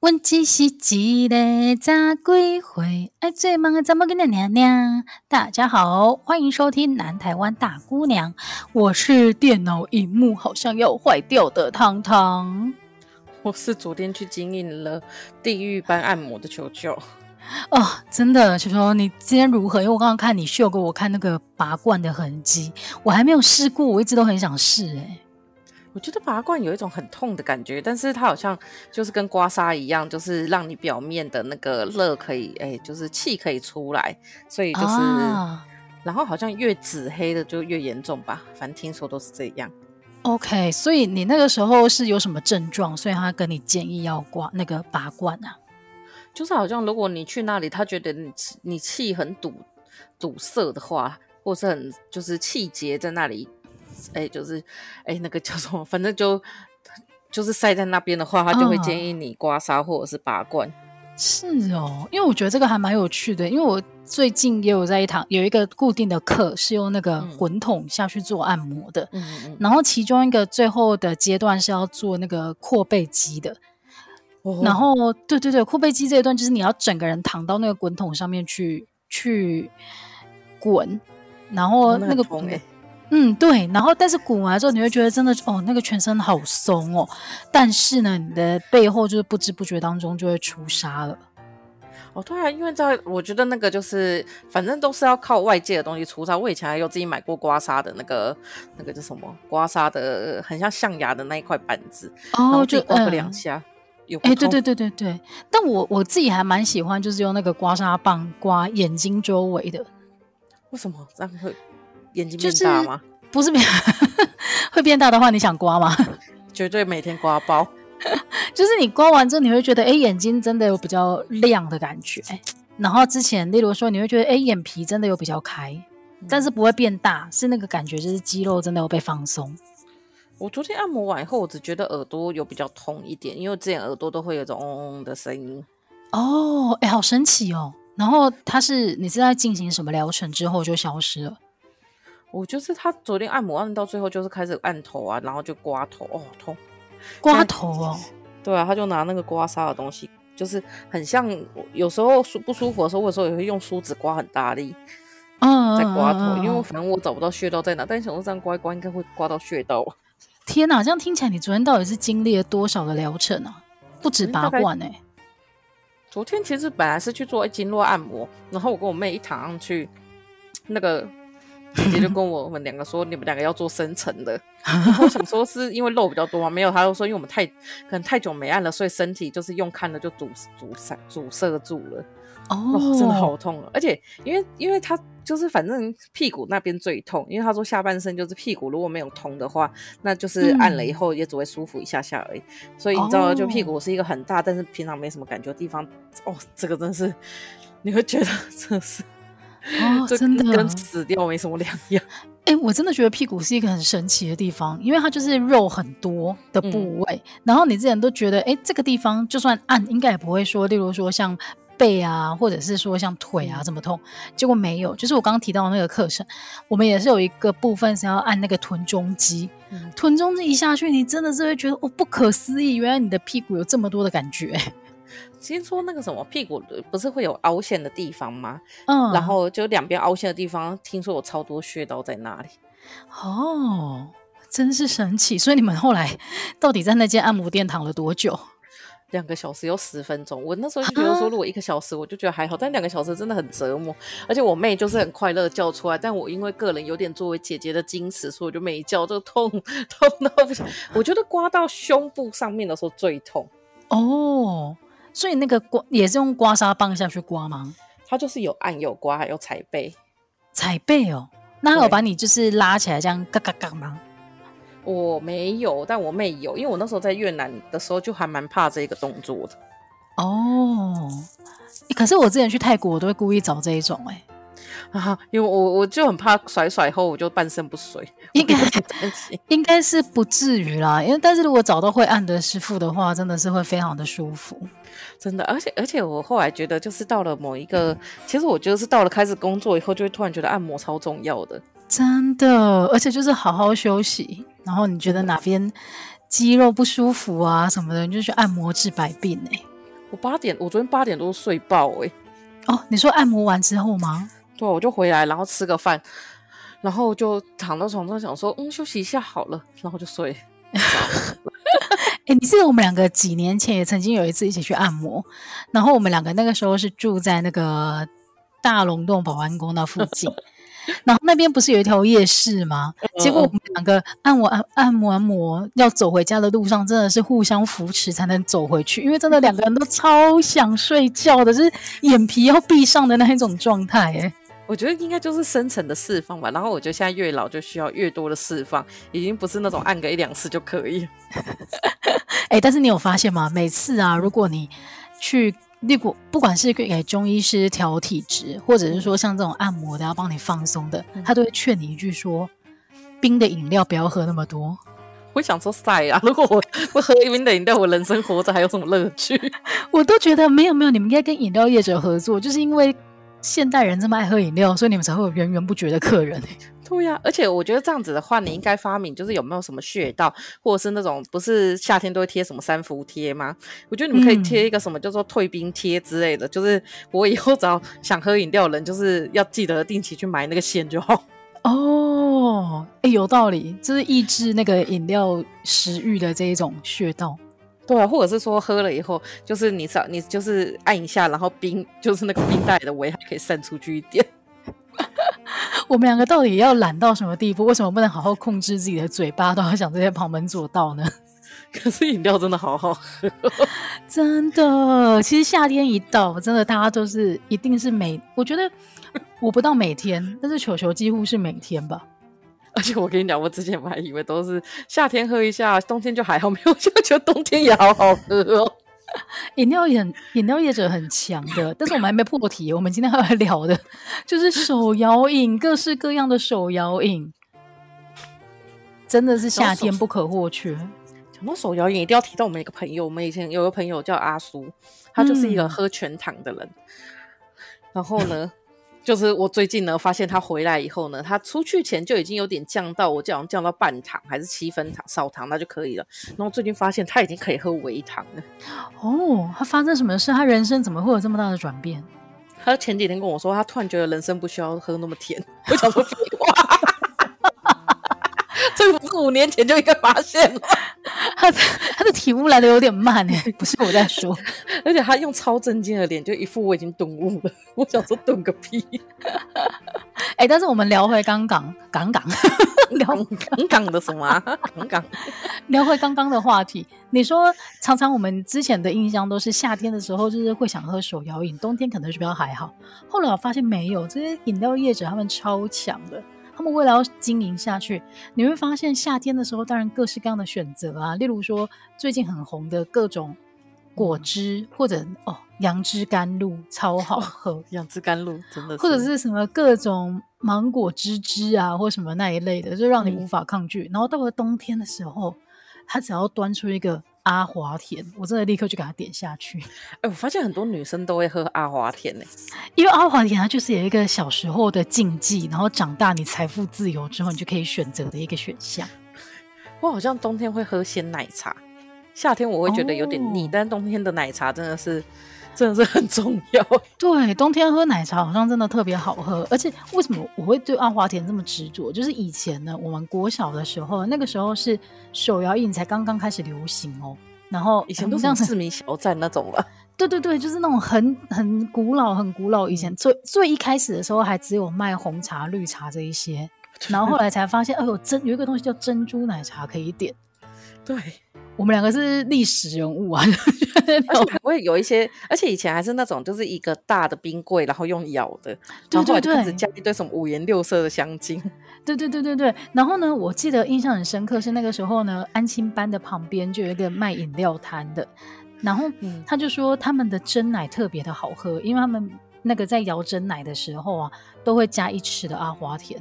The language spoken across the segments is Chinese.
问只是一个咋归回？爱最忙的怎么跟你娘娘？大家好，欢迎收听南台湾大姑娘，我是电脑荧幕好像要坏掉的汤汤，我是昨天去经营了地狱般按摩的球球。哦，真的，球球，你今天如何？因为我刚刚看你秀给我看那个拔罐的痕迹，我还没有试过，我一直都很想试，哎。我觉得拔罐有一种很痛的感觉，但是它好像就是跟刮痧一样，就是让你表面的那个热可以，哎、欸，就是气可以出来，所以就是，啊、然后好像越紫黑的就越严重吧，反正听说都是这样。OK，所以你那个时候是有什么症状？所以他跟你建议要刮那个拔罐啊？就是好像如果你去那里，他觉得你你气很堵堵塞的话，或是很就是气结在那里。哎、欸，就是，哎、欸，那个叫什么？反正就就是晒在那边的话，他就会建议你刮痧或者是拔罐。是哦，因为我觉得这个还蛮有趣的，因为我最近也有在一堂有一个固定的课，是用那个滚筒下去做按摩的。嗯嗯，然后其中一个最后的阶段是要做那个扩背肌的。哦。然后，对对对，扩背肌这一段就是你要整个人躺到那个滚筒上面去去滚，然后那个滚。嗯，对，然后但是滚完之后，你会觉得真的哦，那个全身好松哦。但是呢，你的背后就是不知不觉当中就会出痧了。哦，对啊，因为在我觉得那个就是，反正都是要靠外界的东西出痧。我以前还有自己买过刮痧的那个那个叫什么刮痧的，很像象牙的那一块板子，哦、然后就刮个两下。有哎，对对对对对。但我我自己还蛮喜欢，就是用那个刮痧棒刮眼睛周围的。为什么这样会？眼睛变大吗？就是、不是变 会变大的话，你想刮吗？绝对每天刮包。就是你刮完之后，你会觉得哎、欸，眼睛真的有比较亮的感觉。然后之前，例如说，你会觉得哎、欸，眼皮真的有比较开，但是不会变大，是那个感觉，就是肌肉真的有被放松。我昨天按摩完以后，我只觉得耳朵有比较痛一点，因为之前耳朵都会有种嗡嗡的声音。哦，哎、欸，好神奇哦。然后它是你是在进行什么疗程之后就消失了？我就是他昨天按摩按到最后，就是开始按头啊，然后就刮头哦，痛，刮头哦，对啊，他就拿那个刮痧的东西，就是很像有时候舒不舒服的时候，有时候也会用梳子刮很大力，嗯，在刮头，因为反正我找不到穴道在哪，但想说这样刮一刮应该会刮到穴道。天哪，这样听起来你昨天到底是经历了多少的疗程啊？不止拔罐哎、欸，昨天其实本来是去做经络按摩，然后我跟我妹一躺上去，那个。姐姐就跟我们两个说，你们两个要做深层的。我想说是因为肉比较多吗？没有，他就说因为我们太可能太久没按了，所以身体就是用看了就阻阻塞阻塞住了。哦，哦，真的好痛啊！而且因为因为他就是反正屁股那边最痛，因为他说下半身就是屁股如果没有痛的话，那就是按了以后也只会舒服一下下而已。嗯、所以你知道，就屁股是一个很大但是平常没什么感觉的地方。哦，这个真是你会觉得真是。哦，真的跟死掉没什么两样。哎、欸，我真的觉得屁股是一个很神奇的地方，因为它就是肉很多的部位。嗯、然后你之前都觉得，哎、欸，这个地方就算按，应该也不会说，例如说像背啊，或者是说像腿啊这么痛。结果没有，就是我刚刚提到的那个课程，我们也是有一个部分是要按那个臀中肌。嗯、臀中肌一下去，你真的是会觉得，哦，不可思议，原来你的屁股有这么多的感觉。听说那个什么屁股不是会有凹陷的地方吗？嗯，然后就两边凹陷的地方，听说有超多穴道在那里。哦，真是神奇！所以你们后来到底在那间按摩店躺了多久？两个小时有十分钟。我那时候就觉得说，如果一个小时我就觉得还好，啊、但两个小时真的很折磨。而且我妹就是很快乐叫出来，但我因为个人有点作为姐姐的矜持，所以我就没叫，就痛 痛到不行。我觉得刮到胸部上面的时候最痛。哦。所以那个刮也是用刮痧棒下去刮吗？它就是有按有刮，还有踩背，踩背哦。那有把你就是拉起来这样嘎嘎嘎吗？我没有，但我妹有，因为我那时候在越南的时候就还蛮怕这个动作的。哦，可是我之前去泰国，我都会故意找这一种哎、欸。啊，因为我我就很怕甩甩后我就半身不遂，应该应该是不至于啦，因为但是如果找到会按的师傅的话，真的是会非常的舒服，真的，而且而且我后来觉得，就是到了某一个，其实我觉得是到了开始工作以后，就会突然觉得按摩超重要的，真的，而且就是好好休息，然后你觉得哪边肌肉不舒服啊什么的，你就去按摩治百病哎、欸。我八点，我昨天八点多睡爆哎、欸。哦，你说按摩完之后吗？对，我就回来，然后吃个饭，然后就躺到床上想说，嗯，休息一下好了，然后就睡。哎、欸，你记得我们两个几年前也曾经有一次一起去按摩，然后我们两个那个时候是住在那个大龙洞保安宫那附近。然后那边不是有一条夜市吗？结果我们两个按摩按按摩按摩，要走回家的路上，真的是互相扶持才能走回去，因为真的两个人都超想睡觉的，就是眼皮要闭上的那一种状态。哎，我觉得应该就是深层的释放吧。然后我觉得现在越老就需要越多的释放，已经不是那种按个一两次就可以。哎，但是你有发现吗？每次啊，如果你去。那果不管是给中医师调体质，或者是说像这种按摩的要帮你放松的，他都会劝你一句说：冰的饮料不要喝那么多。我想说晒啊！如果我不喝冰的饮料，我人生活着还有什么乐趣？我都觉得没有没有，你们应该跟饮料业者合作，就是因为现代人这么爱喝饮料，所以你们才会有源源不绝的客人。对呀、啊，而且我觉得这样子的话，你应该发明就是有没有什么穴道，或者是那种不是夏天都会贴什么三伏贴吗？我觉得你们可以贴一个什么叫做退冰贴之类的，嗯、就是我以后只要想喝饮料的人，就是要记得定期去买那个线就好。哦，哎，有道理，就是抑制那个饮料食欲的这一种穴道。对啊，或者是说喝了以后，就是你少你就是按一下，然后冰就是那个冰袋的围还可以散出去一点。我们两个到底要懒到什么地步？为什么不能好好控制自己的嘴巴，都要想这些旁门左道呢？可是饮料真的好好喝，真的。其实夏天一到，真的大家都是一定是每，我觉得我不到每天，但是球球几乎是每天吧。而且我跟你讲，我之前我还以为都是夏天喝一下，冬天就还好，没有，就觉得冬天也好好喝哦。饮料也很，饮料业者很强的，但是我们还没破题。我们今天要来聊的，就是手摇饮，各式各样的手摇饮，真的是夏天不可或缺。讲到手摇饮，一定要提到我们一个朋友。我们以前有个朋友叫阿苏，他就是一个喝全糖的人。嗯、然后呢？就是我最近呢，发现他回来以后呢，他出去前就已经有点降到，我好像降到半糖还是七分糖少糖，那就可以了。然后最近发现他已经可以喝微糖了。哦，他发生什么事？他人生怎么会有这么大的转变？他前几天跟我说，他突然觉得人生不需要喝那么甜。我想说废话。这不是五年前就应该发现了，他的他的体悟来的有点慢哎，不是我在说，而且他用超震惊的脸，就一副我已经顿悟了。我想说顿个屁！哎、欸，但是我们聊回刚刚刚刚聊刚刚的什么、啊？刚刚聊回刚刚的话题。你说常常我们之前的印象都是夏天的时候就是会想喝手摇饮，冬天可能是比较还好。后来我发现没有，这些饮料业者他们超强的。他们为了要经营下去，你会发现夏天的时候，当然各式各样的选择啊，例如说最近很红的各种果汁，嗯、或者哦杨枝甘露超好喝，杨枝甘露真的是，或者是什么各种芒果汁汁啊，或什么那一类的，就让你无法抗拒。嗯、然后到了冬天的时候，他只要端出一个。阿华田，我真的立刻就给他点下去。哎、欸，我发现很多女生都会喝阿华田呢、欸，因为阿华田它就是有一个小时候的禁忌，然后长大你财富自由之后，你就可以选择的一个选项。我好像冬天会喝鲜奶茶，夏天我会觉得有点腻，哦、但冬天的奶茶真的是。真的是很重要。对，冬天喝奶茶好像真的特别好喝。而且为什么我会对阿华田这么执着？就是以前呢，我们国小的时候，那个时候是手摇饮才刚刚开始流行哦。然后以前都像市民小站那种了。对对对，就是那种很很古老、很古老。以前最最一开始的时候，还只有卖红茶、绿茶这一些。然后后来才发现，哎呦，珍有一个东西叫珍珠奶茶可以点。对。我们两个是历史人物啊，而且还会有一些，而且以前还是那种就是一个大的冰柜，然后用咬的，然后就开始加一堆什么五颜六色的香精。对对对对对。然后呢，我记得印象很深刻是那个时候呢，安亲班的旁边就有一个卖饮料摊的，然后他就说他们的真奶特别的好喝，因为他们那个在摇真奶的时候啊，都会加一匙的阿华田。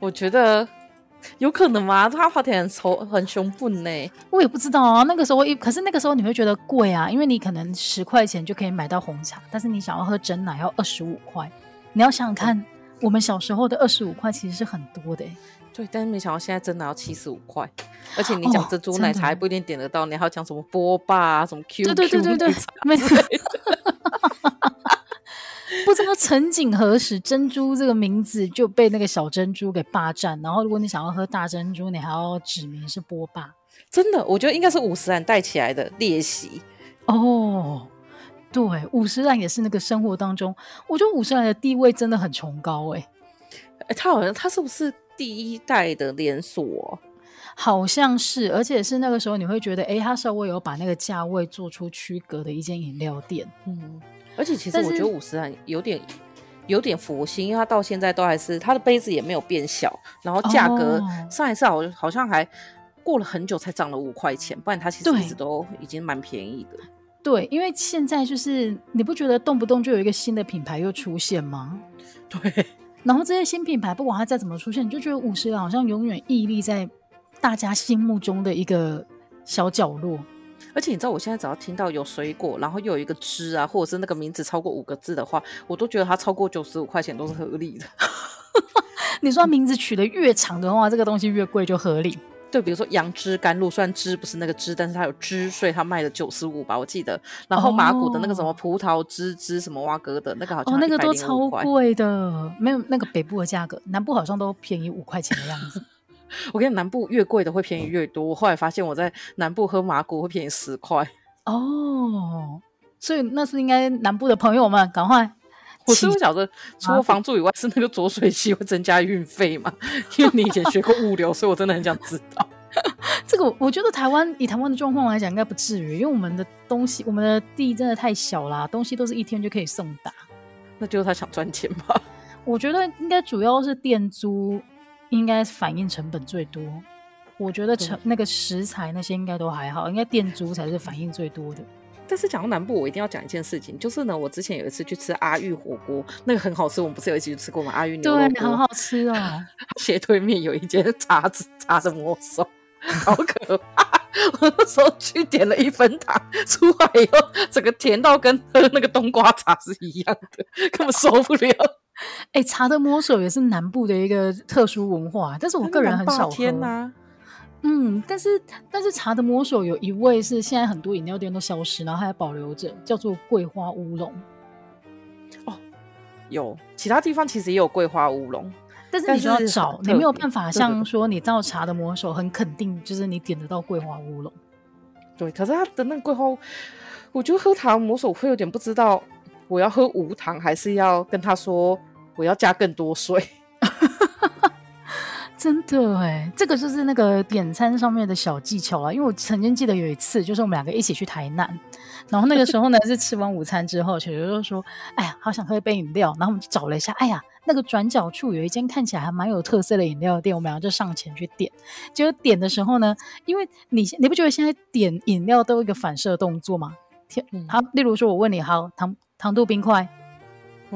我觉得。有可能吗？阿华田很丑很凶笨呢，我也不知道啊。那个时候一，可是那个时候你会觉得贵啊，因为你可能十块钱就可以买到红茶，但是你想要喝真奶要二十五块。你要想想看，嗯、我们小时候的二十五块其实是很多的。对，但是没想到现在真的要七十五块，而且你讲珍珠奶茶还不一定点得到，哦、你还要讲什么波霸啊，什么 QQ 对对对对对，没错。不知道曾几何时，珍珠这个名字就被那个小珍珠给霸占。然后，如果你想要喝大珍珠，你还要指明是波霸。真的，我觉得应该是五十岚带起来的劣习哦。对，五十岚也是那个生活当中，我觉得五十岚的地位真的很崇高哎。哎，他好像他是不是第一代的连锁？好像是，而且是那个时候你会觉得，哎，他稍微有把那个价位做出区隔的一间饮料店。嗯。而且其实我觉得五十岚有点有点佛心，因为它到现在都还是它的杯子也没有变小，然后价格上一次好好像还过了很久才涨了五块钱，不然它其实一直都已经蛮便宜的。对，因为现在就是你不觉得动不动就有一个新的品牌又出现吗？对，然后这些新品牌不管它再怎么出现，你就觉得五十岚好像永远屹立在大家心目中的一个小角落。而且你知道，我现在只要听到有水果，然后又有一个汁啊，或者是那个名字超过五个字的话，我都觉得它超过九十五块钱都是合理的。你说名字取得越长的话，这个东西越贵就合理。对，比如说杨枝甘露，虽然枝不是那个枝，但是它有汁，所以它卖了九十五吧，我记得。然后马古的那个什么葡萄汁汁什么蛙哥的那个好像哦，那个都超贵的，没有那个北部的价格，南部好像都便宜五块钱的样子。我跟你南部越贵的会便宜越多。我后来发现我在南部喝麻古会便宜十块哦，所以那是应该南部的朋友们赶快。我是不晓得，除了房租以外，是那个浊水溪会增加运费嘛？因为你以前学过物流，所以我真的很想知道。这个我觉得台湾以台湾的状况来讲，应该不至于，因为我们的东西，我们的地真的太小啦，东西都是一天就可以送达。那就是他想赚钱吧？我觉得应该主要是店租。应该反映成本最多，我觉得成那个食材那些应该都还好，应该店租才是反应最多的。但是讲到南部，我一定要讲一件事情，就是呢，我之前有一次去吃阿玉火锅，那个很好吃，我们不是有一起去吃过吗？阿玉牛肉锅，对，很好吃啊。斜对面有一间茶子茶的魔手，好可怕！我那时候去点了一分糖，出来以后整个甜到跟喝那个冬瓜茶是一样的，根本受不了。哎、欸，茶的魔手也是南部的一个特殊文化，但是我个人很少喝。天哪！嗯，但是但是茶的魔手有一位是现在很多饮料店都消失，然后还保留着，叫做桂花乌龙。哦，有其他地方其实也有桂花乌龙，但是你就要找，你没有办法像说你到茶的魔手很肯定，就是你点得到桂花乌龙。对，可是它的那个桂花，我觉得喝茶的魔手会有点不知道。我要喝无糖，还是要跟他说我要加更多水？真的哎，这个就是那个点餐上面的小技巧啦。因为我曾经记得有一次，就是我们两个一起去台南，然后那个时候呢是吃完午餐之后，球球就说：“哎呀，好想喝一杯饮料。”然后我们就找了一下，哎呀，那个转角处有一间看起来还蛮有特色的饮料店，我们两个就上前去点。结果点的时候呢，因为你你不觉得现在点饮料都有一个反射动作吗？天，好，例如说我问你，好，糖。糖度冰块，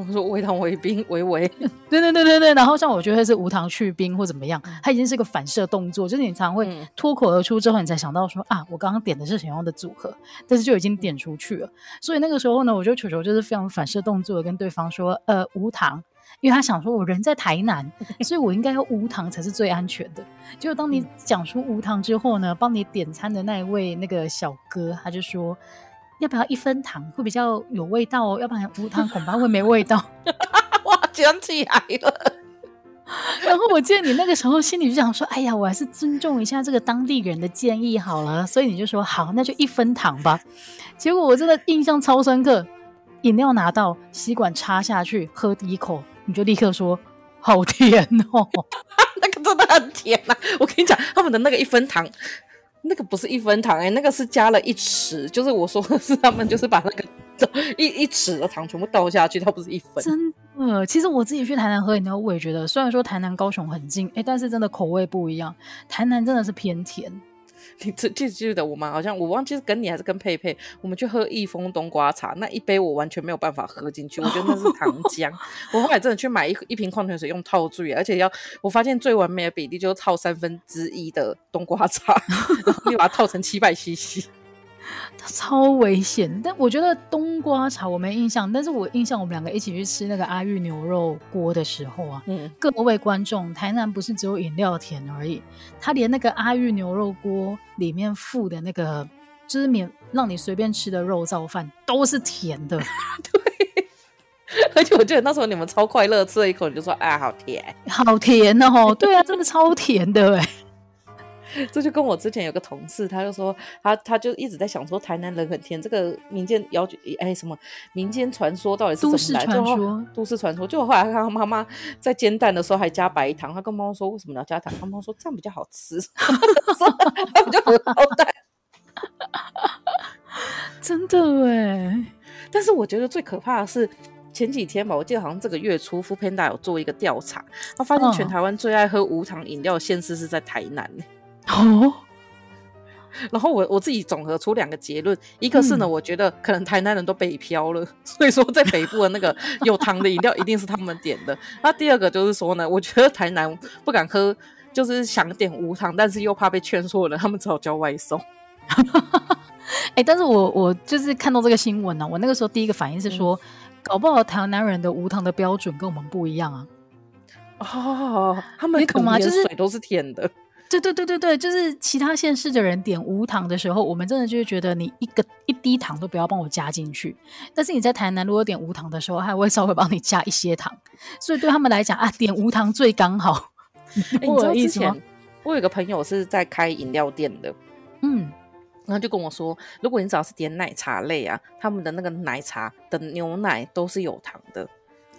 我说微糖微冰微微，对对对对对。然后像我觉得是无糖去冰或怎么样，它已经是个反射动作，就是你常会脱口而出之后，你才想到说啊，我刚刚点的是什么样的组合，但是就已经点出去了。所以那个时候呢，我觉得球球就是非常反射动作的跟对方说，呃，无糖，因为他想说我人在台南，所以我应该要无糖才是最安全的。结果当你讲出无糖之后呢，帮你点餐的那一位那个小哥他就说。要不要一分糖会比较有味道哦？要不然无糖恐怕会没味道。哇，讲起来了。然后我记得你那个时候心里就想说：“哎呀，我还是尊重一下这个当地人的建议好了。”所以你就说：“好，那就一分糖吧。”结果我真的印象超深刻，饮料拿到吸管插下去喝第一口，你就立刻说：“好甜哦！” 那个真的很甜呐、啊！我跟你讲，他们的那个一分糖。那个不是一分糖哎、那个是加了一匙，就是我说的是他们就是把那个 一一匙的糖全部倒下去，它不是一分。真的，其实我自己去台南喝饮料，我也觉得，虽然说台南高雄很近，哎、但是真的口味不一样，台南真的是偏甜。你记记记得我吗？好像我忘记是跟你还是跟佩佩，我们去喝益丰冬瓜茶，那一杯我完全没有办法喝进去，我觉得那是糖浆。我后来真的去买一一瓶矿泉水用套住，而且要我发现最完美的比例就是套三分之一的冬瓜茶，然后你把它套成七百 CC。超危险，但我觉得冬瓜茶我没印象，但是我印象我们两个一起去吃那个阿玉牛肉锅的时候啊，嗯，各位观众，台南不是只有饮料甜而已，他连那个阿玉牛肉锅里面附的那个就是免让你随便吃的肉燥饭都是甜的，对，而且我记得那时候你们超快乐，吃了一口你就说啊，好甜，好甜哦，对啊，真的超甜的哎。这就跟我之前有个同事，他就说他他就一直在想说台南人很甜，这个民间谣哎什么民间传说到底是怎么来的？都市传说，都市传说。就后来他看他妈妈在煎蛋的时候还加白糖，他跟妈妈说为什么要加糖？他妈妈说这样比较好吃，他比较荷包 蛋。真的哎，但是我觉得最可怕的是前几天吧，我记得好像这个月初，foodpanda 有做一个调查，他发现全台湾最爱喝无糖饮料的县市是在台南。哦，然后我我自己总合出两个结论，一个是呢，嗯、我觉得可能台南人都北漂了，所以说在北部的那个 有糖的饮料一定是他们点的。那第二个就是说呢，我觉得台南不敢喝，就是想点无糖，但是又怕被劝说了，他们只好叫外送。哎、欸，但是我我就是看到这个新闻呢、啊，我那个时候第一个反应是说，嗯、搞不好台南人的无糖的标准跟我们不一样啊。哦，他们可能连水都是甜的。对对对对对，就是其他县市的人点无糖的时候，我们真的就是觉得你一个一滴糖都不要帮我加进去。但是你在台南如果点无糖的时候，还会稍微帮你加一些糖，所以对他们来讲啊，点无糖最刚好。欸、你知道之前我有一个朋友是在开饮料店的，嗯，然后就跟我说，如果你只要是点奶茶类啊，他们的那个奶茶的牛奶都是有糖的。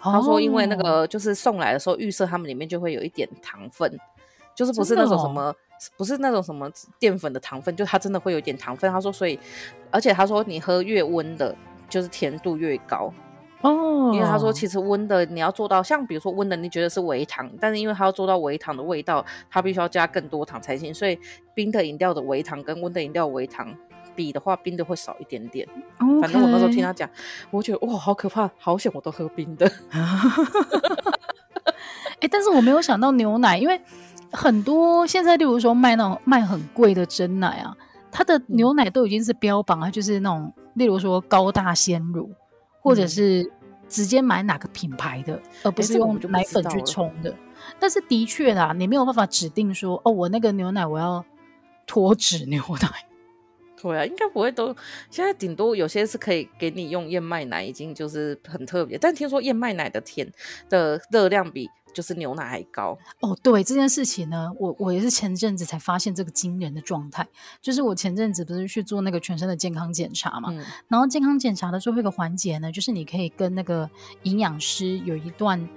哦、他说，因为那个就是送来的时候预设他们里面就会有一点糖分。就是不是那种什么，哦、不是那种什么淀粉的糖分，就它真的会有点糖分。他说，所以，而且他说，你喝越温的，就是甜度越高哦。因为他说，其实温的你要做到，像比如说温的，你觉得是微糖，但是因为它要做到微糖的味道，它必须要加更多糖才行。所以冰的饮料的微糖跟温的饮料微糖比的话，冰的会少一点点。反正我那时候听他讲，我觉得哇，好可怕，好险我都喝冰的。哎、欸，但是我没有想到牛奶，因为。很多现在，例如说卖那种卖很贵的真奶啊，它的牛奶都已经是标榜啊，就是那种，例如说高大鲜乳，或者是直接买哪个品牌的，而不是用奶粉去冲的。但是的确啦，你没有办法指定说，哦，我那个牛奶我要脱脂牛奶。对啊，应该不会都。现在顶多有些是可以给你用燕麦奶，已经就是很特别。但听说燕麦奶的甜的热量比。就是牛奶还高哦，对这件事情呢，我我也是前阵子才发现这个惊人的状态。就是我前阵子不是去做那个全身的健康检查嘛，嗯、然后健康检查的最后一个环节呢，就是你可以跟那个营养师有一段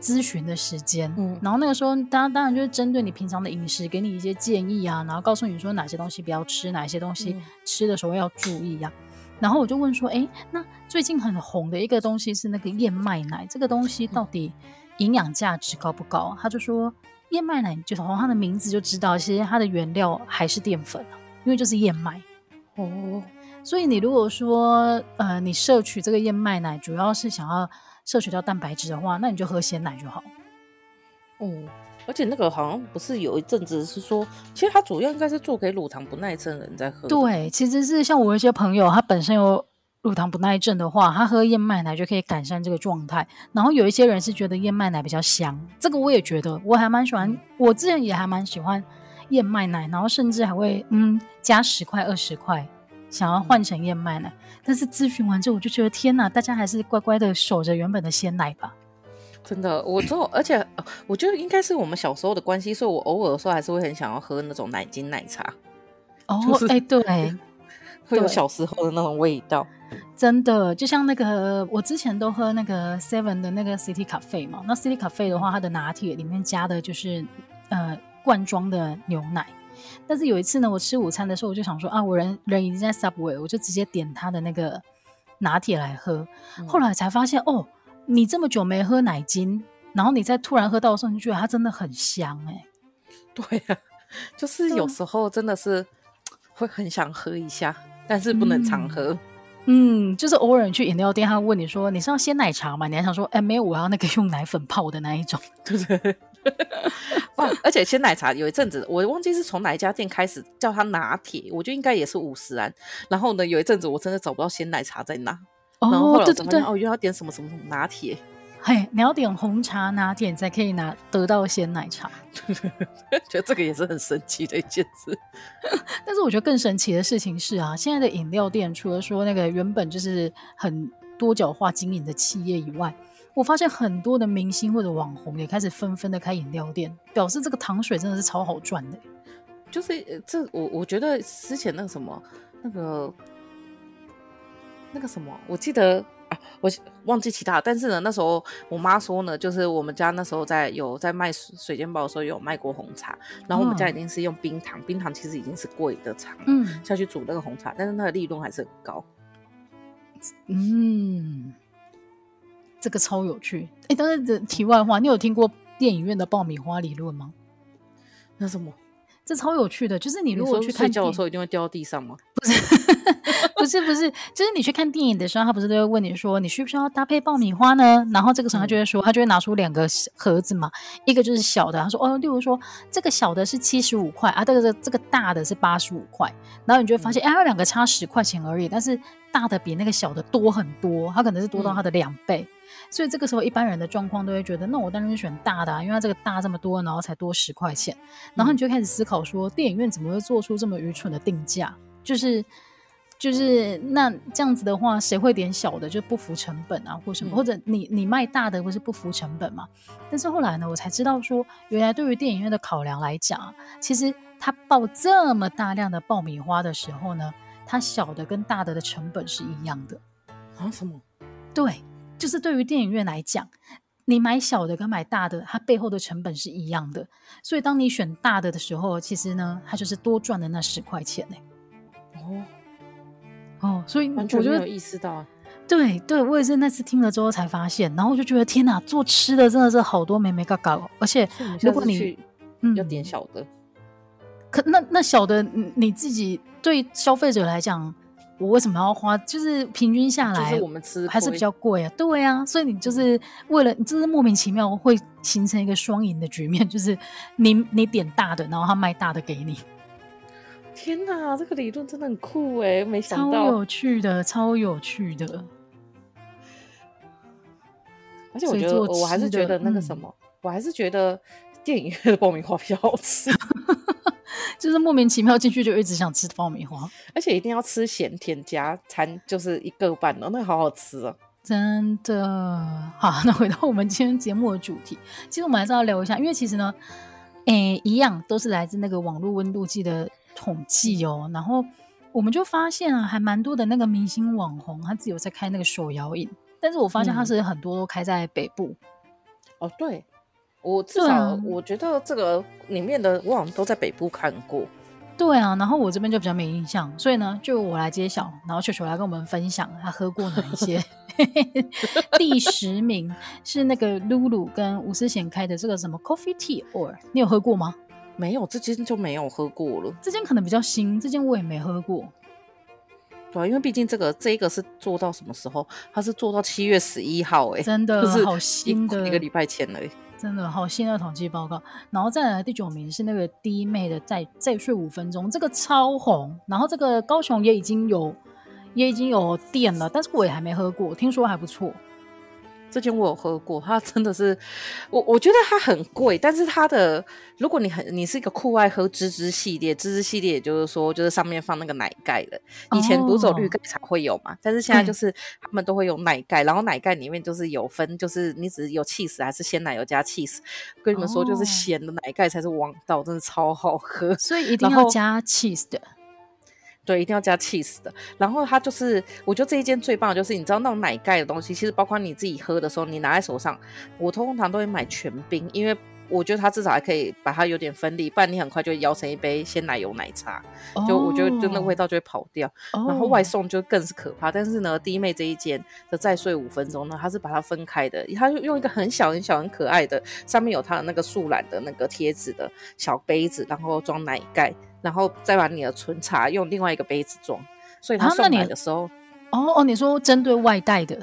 咨询的时间，嗯，然后那个时候当然当然就是针对你平常的饮食，给你一些建议啊，然后告诉你说哪些东西不要吃，哪些东西吃的时候要注意呀、啊。嗯、然后我就问说，哎，那最近很红的一个东西是那个燕麦奶，这个东西到底？嗯营养价值高不高？他就说燕麦奶，就从它的名字就知道，其实它的原料还是淀粉，因为就是燕麦哦。所以你如果说呃，你摄取这个燕麦奶，主要是想要摄取到蛋白质的话，那你就喝鲜奶就好。哦，而且那个好像不是有一阵子是说，其实它主要应该是做给乳糖不耐症的人在喝。对，其实是像我有一些朋友，他本身有。乳糖不耐症的话，他喝燕麦奶就可以改善这个状态。然后有一些人是觉得燕麦奶比较香，这个我也觉得，我还蛮喜欢。我之前也还蛮喜欢燕麦奶，然后甚至还会嗯加十块二十块，想要换成燕麦奶。但是咨询完之后，我就觉得天哪，大家还是乖乖的守着原本的鲜奶吧。真的，我之后而且我觉得应该是我们小时候的关系，所以我偶尔的时候还是会很想要喝那种奶精奶茶。哦，哎、就是欸，对，会有小时候的那种味道。真的，就像那个我之前都喝那个 Seven 的那个 City Cafe 嘛，那 City Cafe 的话，它的拿铁里面加的就是呃罐装的牛奶。但是有一次呢，我吃午餐的时候，我就想说啊，我人人已经在 Subway，我就直接点他的那个拿铁来喝。嗯、后来才发现哦，你这么久没喝奶精，然后你再突然喝到的时候，你觉得它真的很香哎、欸。对呀、啊，就是有时候真的是会很想喝一下，但是不能常喝。嗯嗯，就是偶尔你去饮料店，他问你说你是要鲜奶茶吗？你还想说，哎，没有，我要那个用奶粉泡的那一种，对 不对？而且鲜奶茶有一阵子，我忘记是从哪一家店开始叫它拿铁，我觉得应该也是五十安。然后呢，有一阵子我真的找不到鲜奶茶在哪。然后后来我才发现，哦，又要点什么什么什么拿铁。嘿，你要点红茶拿铁才可以拿得到鲜奶茶。觉得这个也是很神奇的一件事。但是我觉得更神奇的事情是啊，现在的饮料店除了说那个原本就是很多角化经营的企业以外，我发现很多的明星或者网红也开始纷纷的开饮料店，表示这个糖水真的是超好赚的。就是这我我觉得之前那个什么那个那个什么，我记得。啊，我忘记其他，但是呢，那时候我妈说呢，就是我们家那时候在有在卖水煎包的时候有卖过红茶，然后我们家已经是用冰糖，冰糖其实已经是贵的茶，嗯，下去煮那个红茶，但是它的利润还是很高。嗯，这个超有趣。哎，但是这题外话，你有听过电影院的爆米花理论吗？那什么？这超有趣的，就是你如果去看睡觉的时候一定会掉到地上吗？不是，不 是，不是，就是你去看电影的时候，他不是都会问你说，你需不需要搭配爆米花呢？然后这个时候他就会说，嗯、他就会拿出两个盒子嘛，一个就是小的，他说哦，例如说这个小的是七十五块啊，这个这个大的是八十五块，然后你就会发现，哎、两个差十块钱而已，但是大的比那个小的多很多，它可能是多到它的两倍。嗯所以这个时候，一般人的状况都会觉得，那我当然是选大的啊，因为它这个大这么多，然后才多十块钱。然后你就开始思考说，电影院怎么会做出这么愚蠢的定价？就是就是那这样子的话，谁会点小的就不服成本啊，或什么？或者你你卖大的不是不服成本嘛？但是后来呢，我才知道说，原来对于电影院的考量来讲，其实他爆这么大量的爆米花的时候呢，它小的跟大的的成本是一样的啊？什么？对。就是对于电影院来讲，你买小的跟买大的，它背后的成本是一样的。所以当你选大的的时候，其实呢，它就是多赚的那十块钱呢。哦哦，所以我觉得没有意识到。对对，我也是那次听了之后才发现，然后我就觉得天哪，做吃的真的是好多眉嘎嘎哦，而且如果你嗯要点小的，可那那小的你自己对消费者来讲。我为什么要花？就是平均下来，就是我们吃还是比较贵啊。对啊，所以你就是为了，你就是莫名其妙会形成一个双赢的局面，就是你你点大的，然后他卖大的给你。天哪，这个理论真的很酷哎！没想到，超有趣的，超有趣的。而且我觉得，我还是觉得那个什么，嗯、我还是觉得电影院的爆米花比较好吃。就是莫名其妙进去就一直想吃爆米花，而且一定要吃咸甜加餐，就是一个半的，那个好好吃啊！真的。好，那回到我们今天节目的主题，其实我们还是要聊一下，因为其实呢，诶、欸，一样都是来自那个网络温度计的统计哦。然后我们就发现啊，还蛮多的那个明星网红，他自己有在开那个手摇饮，但是我发现他是很多都开在北部。嗯、哦，对。我至少我觉得这个里面的我好像都在北部看过，对啊，然后我这边就比较没印象，所以呢，就我来揭晓，然后球球来跟我们分享他喝过哪一些。第十名是那个露露跟吴思贤开的这个什么 Coffee Tea Or，你有喝过吗？没有，这间就没有喝过了。这间可能比较新，这间我也没喝过。对啊，因为毕竟这个这个是做到什么时候？它是做到七月十一号，哎，真的 就是好新的一个礼拜前了。真的好新的统计报告，然后再来第九名是那个低妹的再再睡五分钟，这个超红，然后这个高雄也已经有也已经有店了，但是我也还没喝过，听说还不错。这间我有喝过，它真的是我我觉得它很贵，但是它的如果你很你是一个酷爱喝芝芝系列，芝芝系列也就是说就是上面放那个奶盖的，以前独走绿盖才会有嘛，但是现在就是他们都会有奶盖，然后奶盖里面就是有分，就是你只有 cheese 还是鲜奶油加 cheese，，跟你们说就是咸的奶盖才是王道，真的超好喝，所以一。定要加 cheese 的。对，一定要加 cheese 的。然后它就是，我觉得这一间最棒的就是，你知道那种奶盖的东西，其实包括你自己喝的时候，你拿在手上，我通常都会买全冰，因为我觉得它至少还可以把它有点分离，不然你很快就会摇成一杯鲜奶油奶茶，就我觉得就那味道就会跑掉。Oh. 然后外送就更是可怕。但是呢，弟妹这一间的再睡五分钟呢，它是把它分开的，它就用一个很小很小很可爱的，上面有它的那个树懒的那个贴纸的小杯子，然后装奶盖。然后再把你的纯茶用另外一个杯子装，所以他送来的时候，哦哦，你说针对外带的，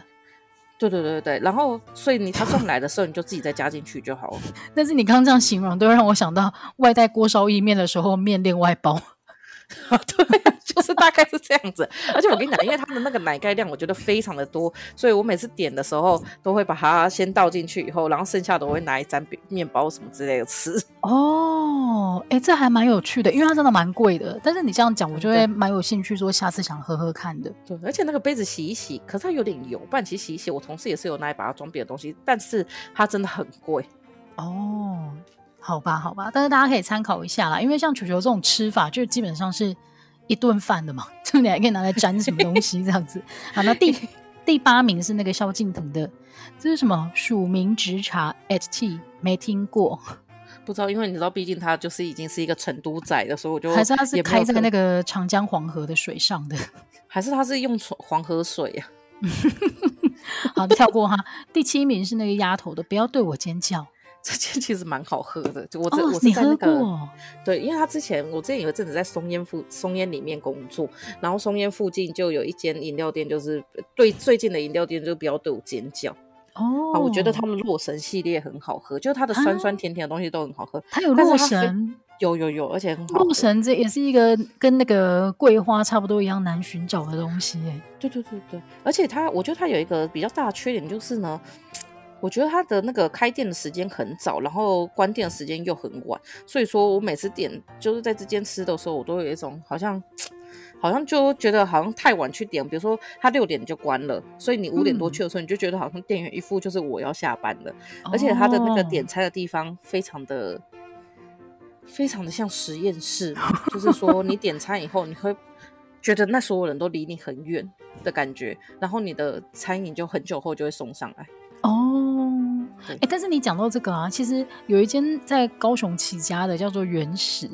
对对对对，然后所以你他送来的时候，你就自己再加进去就好了。但是你刚刚这样形容，都让我想到外带锅烧意面的时候，面另外包。对，就是大概是这样子。而且我跟你讲，因为他的那个奶盖量，我觉得非常的多，所以我每次点的时候都会把它先倒进去，以后然后剩下的我会拿一沾面包什么之类的吃。哦，哎，这还蛮有趣的，因为它真的蛮贵的。但是你这样讲，我就会蛮有兴趣，说下次想喝喝看的。对，而且那个杯子洗一洗，可是它有点油，不然其实洗一洗，我同事也是有拿来把它装别的东西，但是它真的很贵。哦。好吧，好吧，但是大家可以参考一下啦，因为像球球这种吃法，就基本上是一顿饭的嘛，就你还可以拿来沾什么东西这样子。好，那第第八名是那个萧敬腾的，这是什么？署名直茶 at tea，没听过，不知道，因为你知道，毕竟他就是已经是一个成都仔的，所以我就还是他是开在那个长江黄河的水上的，还是他是用黄河水呀、啊？好，跳过哈。第七名是那个丫头的，不要对我尖叫。这间其实蛮好喝的，就我这、哦、我是在那个对，因为他之前我之前有一阵子在松烟附松烟里面工作，然后松烟附近就有一间饮料店，就是对最近的饮料店就不要对我尖叫哦、啊。我觉得他们洛神系列很好喝，就是它的酸酸甜甜的东西都很好喝。它有洛神，有有有，而且很好喝。洛神这也是一个跟那个桂花差不多一样难寻找的东西哎。对对对对，而且它我觉得它有一个比较大的缺点就是呢。我觉得他的那个开店的时间很早，然后关店的时间又很晚，所以说我每次点就是在这间吃的时候，我都有一种好像，好像就觉得好像太晚去点。比如说他六点就关了，所以你五点多去的时候，你就觉得好像店员一副就是我要下班了，嗯、而且他的那个点餐的地方非常的，哦、非常的像实验室，就是说你点餐以后，你会觉得那所有人都离你很远的感觉，然后你的餐饮就很久后就会送上来。哦，哎、欸，但是你讲到这个啊，其实有一间在高雄起家的叫做原始，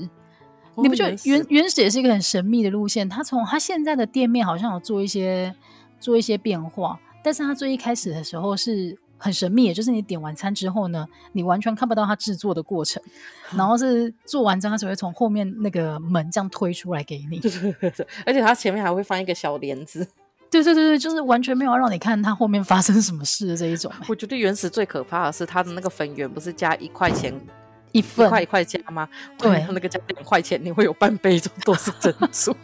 哦、你不觉得原原始也是一个很神秘的路线？他从他现在的店面好像有做一些做一些变化，但是他最一开始的时候是很神秘，也就是你点完餐之后呢，你完全看不到它制作的过程，然后是做完之后它只会从后面那个门这样推出来给你，而且它前面还会放一个小帘子。对对对对，就是完全没有让你看它后面发生什么事的这一种。我觉得原始最可怕的是它的那个粉圆，不是加一块钱一份，一块一块加吗？对，那个加两块钱，你会有半杯都是珍珠。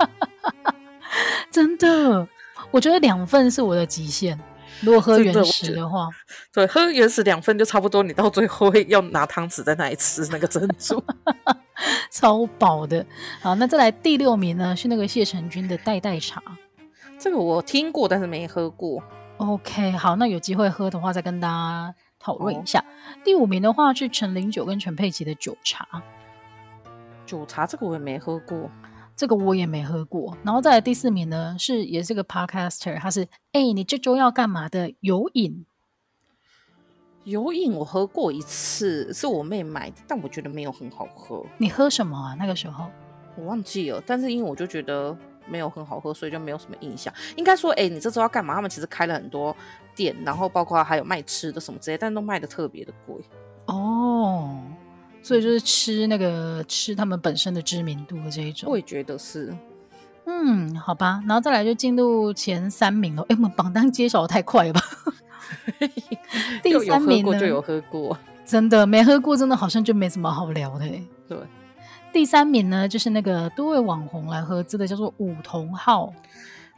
真的，我觉得两份是我的极限。如果喝原始的话，对，喝原始两份就差不多，你到最后会要拿汤匙在那里吃那个珍珠，超饱的。好，那再来第六名呢，是那个谢成军的代代茶。这个我听过，但是没喝过。OK，好，那有机会喝的话，再跟大家讨论一下。哦、第五名的话是陈零九跟陈佩琪的酒茶。酒茶这个我也没喝过，这个我也没喝过。然后再来第四名呢，是也是个 Podcaster，他是哎，你这周要干嘛的？有饮，有饮我喝过一次，是我妹买的，但我觉得没有很好喝。你喝什么啊？那个时候我忘记了，但是因为我就觉得。没有很好喝，所以就没有什么印象。应该说，哎，你这周要干嘛？他们其实开了很多店，然后包括还有卖吃的什么之类，但都卖的特别的贵。哦，所以就是吃那个吃他们本身的知名度的这一种。我也觉得是。嗯，好吧，然后再来就进入前三名了。哎，我们榜单揭晓的太快了吧？第三名呢？就有喝过，真的没喝过，真的好像就没什么好聊的。对。第三名呢，就是那个多位网红来合资的，叫做五同号。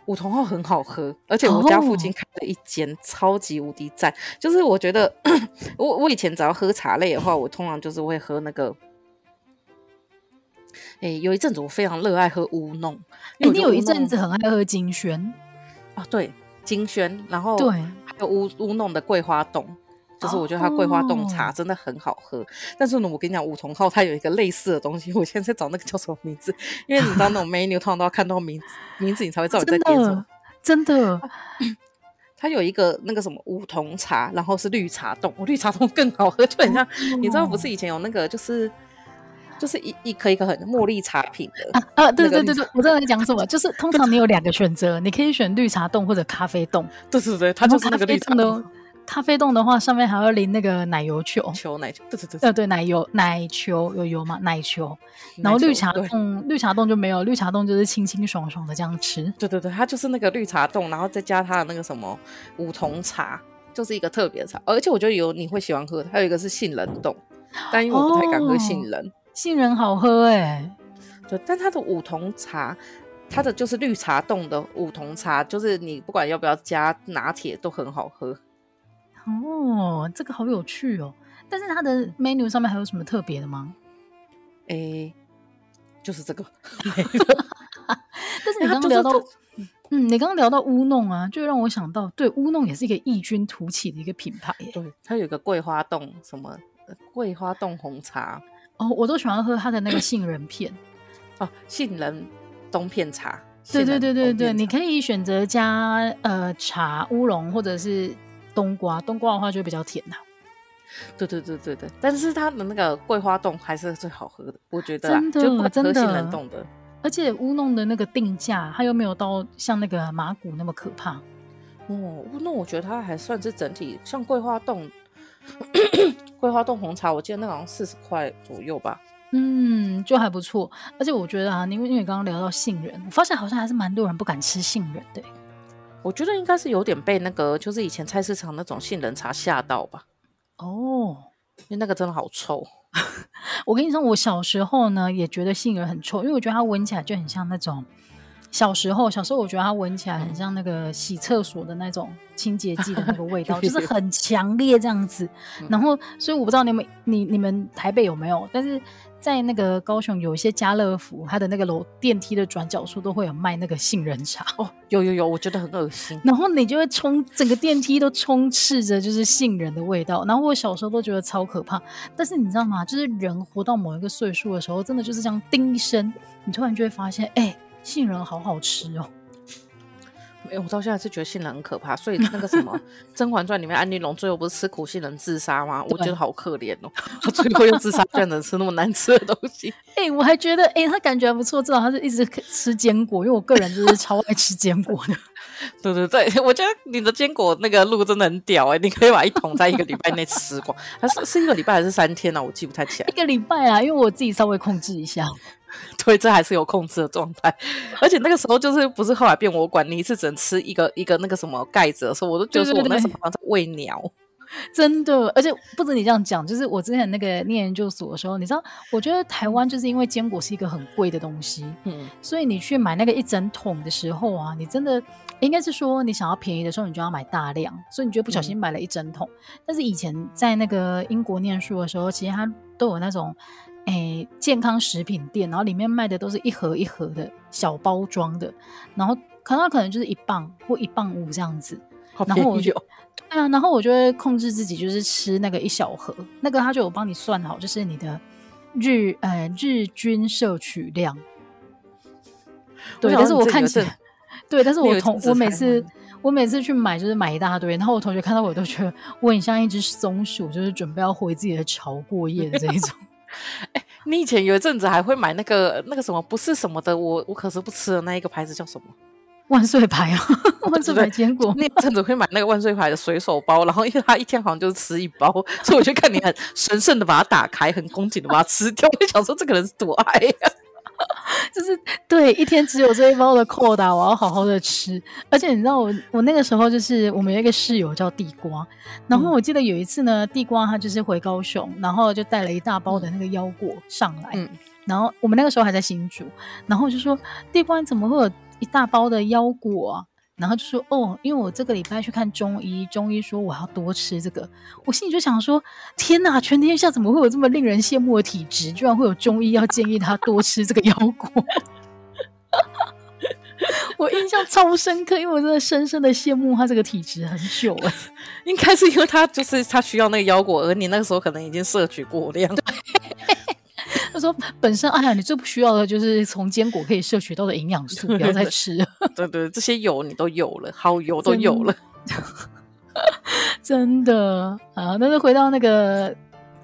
五同号很好喝，而且我家附近开了一间超级无敌赞。就是我觉得，我我以前只要喝茶类的话，我通常就是会喝那个。哎，有一阵子我非常热爱喝乌弄。哎，你有一阵子很爱喝金萱啊？对，金萱，然后对，还有乌乌弄的桂花冻。就是我觉得它桂花冻茶真的很好喝，哦、但是呢，我跟你讲，五桐号它有一个类似的东西，我现在在找那个叫什么名字，因为你知道那种 menu 通常都要看到名字，名字你才会知道你在点什么。真的，真的 它有一个那个什么五桐茶，然后是绿茶冻，我绿茶冻 更好喝，就很像、哦、你知道不是。以前有那个就是就是一一颗一颗很茉莉茶品的啊啊，对对对对，我知道你在讲什么，就是 通常你有两个选择，你可以选绿茶冻或者咖啡冻，对对对，它就是那个绿茶冻。咖啡冻的话，上面还要淋那个奶油球，球奶球，对对对，呃对，奶油奶球有油吗？奶球，然后绿茶冻，绿茶冻就没有，绿茶冻就是清清爽爽的这样吃。对对对，它就是那个绿茶冻，然后再加它的那个什么五桐茶，就是一个特别茶，而且我觉得有你会喜欢喝的，还有一个是杏仁冻，但因为我不太敢喝杏仁，哦、杏仁好喝哎、欸，对，但它的五桐茶，它的就是绿茶冻的五桐茶，就是你不管要不要加拿铁都很好喝。哦，这个好有趣哦，但是它的 menu 上面还有什么特别的吗？诶、欸，就是这个。但是你刚刚聊到。嗯，你刚刚聊到乌弄啊，就让我想到，对，乌弄也是一个异军突起的一个品牌耶。对，它有个桂花冻什么桂花冻红茶哦，我都喜欢喝它的那个杏仁片 哦，杏仁冬片茶。对对对对对，你可以选择加呃茶乌龙或者是冬瓜，冬瓜的话就会比较甜呐、啊。对对对对对，但是它的那个桂花冻还是最好喝的，我觉得真的就真的杏仁冻的。而且乌弄的那个定价，它又没有到像那个麻古那么可怕。哦，乌弄我觉得它还算是整体，像桂花冻，桂花冻红茶，我记得那好像四十块左右吧。嗯，就还不错。而且我觉得啊，因为因为刚刚聊到杏仁，我发现好像还是蛮多人不敢吃杏仁的。我觉得应该是有点被那个，就是以前菜市场那种杏仁茶吓到吧。哦，因为那个真的好臭。我跟你说，我小时候呢也觉得杏仁很臭，因为我觉得它闻起来就很像那种小时候，小时候我觉得它闻起来很像那个洗厕所的那种清洁剂的那个味道，就是很强烈这样子。然后，所以我不知道你们你你们台北有没有，但是。在那个高雄有一些家乐福，它的那个楼电梯的转角处都会有卖那个杏仁茶哦，有有有，我觉得很恶心。然后你就会充整个电梯都充斥着就是杏仁的味道，然后我小时候都觉得超可怕。但是你知道吗？就是人活到某一个岁数的时候，真的就是这样叮一声，你突然就会发现，哎、欸，杏仁好好吃哦。哎，我到现在是觉得杏仁很可怕，所以那个什么《甄嬛传》里面安陵容最后不是吃苦杏仁自杀吗？我觉得好可怜哦，她最后又自杀，居然能吃那么难吃的东西。哎、欸，我还觉得，哎、欸，他感觉还不错，至少她是一直吃坚果，因为我个人就是超爱吃坚果的。对对对，我觉得你的坚果那个路真的很屌哎，你可以把一桶在一个礼拜内吃光，还是是一个礼拜还是三天呢、啊？我记不太起来。一个礼拜啊，因为我自己稍微控制一下。对，这还是有控制的状态，而且那个时候就是不是后来变我管你一次只能吃一个一个那个什么盖子的时候，我都觉得我那时候好像在喂鸟，真的。而且不止你这样讲，就是我之前那个念研究所的时候，你知道，我觉得台湾就是因为坚果是一个很贵的东西，嗯，所以你去买那个一整桶的时候啊，你真的应该是说你想要便宜的时候，你就要买大量，所以你就不小心买了一整桶。嗯、但是以前在那个英国念书的时候，其实它都有那种。诶，健康食品店，然后里面卖的都是一盒一盒的小包装的，然后可能可能就是一磅或一磅五这样子，然后我就对啊，然后我就会控制自己，就是吃那个一小盒，那个他就有帮你算好，就是你的日呃日均摄取量。对，但是我看起来，对，但是 我同我每次我每次去买就是买一大堆，然后我同学看到我都觉得我很像一只松鼠，就是准备要回自己的巢过夜的这一种。哎，你以前有一阵子还会买那个那个什么不是什么的，我我可是不吃的那一个牌子叫什么？万岁牌啊！万岁牌坚果。那阵子会买那个万岁牌的水手包，然后因为他一天好像就是吃一包，所以我就看你很神圣的把它打开，很恭敬的把它吃掉。我就想说这个人是多爱呀、啊。就是对，一天只有这一包的扣打，我要好好的吃。而且你知道我，我那个时候就是我们有一个室友叫地瓜，然后我记得有一次呢，地瓜他就是回高雄，然后就带了一大包的那个腰果上来，嗯、然后我们那个时候还在新竹，然后我就说地瓜你怎么会有一大包的腰果啊？然后就说哦，因为我这个礼拜去看中医，中医说我要多吃这个。我心里就想说，天哪，全天下怎么会有这么令人羡慕的体质？居然会有中医要建议他多吃这个腰果。我印象超深刻，因为我真的深深的羡慕他这个体质很久了。应该是因为他就是他需要那个腰果，而你那个时候可能已经摄取过量。他说：“本身哎呀，你最不需要的就是从坚果可以摄取到的营养素，不要再吃了。对对，这些油你都有了，好油都有了，真的啊。但是回到那个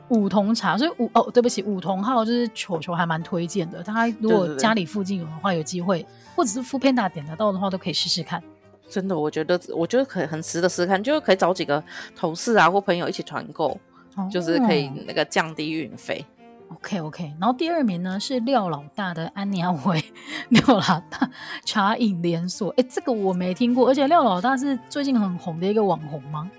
五桐茶，所以五哦，对不起，五桐号就是球球还蛮推荐的。大家如果家里附近有的话，有机会，或者是 foodpanda 点得到的话，都可以试试看。真的，我觉得我觉得可以很值得试试看，就是可以找几个同事啊或朋友一起团购，哦、就是可以那个降低运费。” OK OK，然后第二名呢是廖老大的安妮亚威廖老大茶饮连锁，哎，这个我没听过，而且廖老大是最近很红的一个网红吗？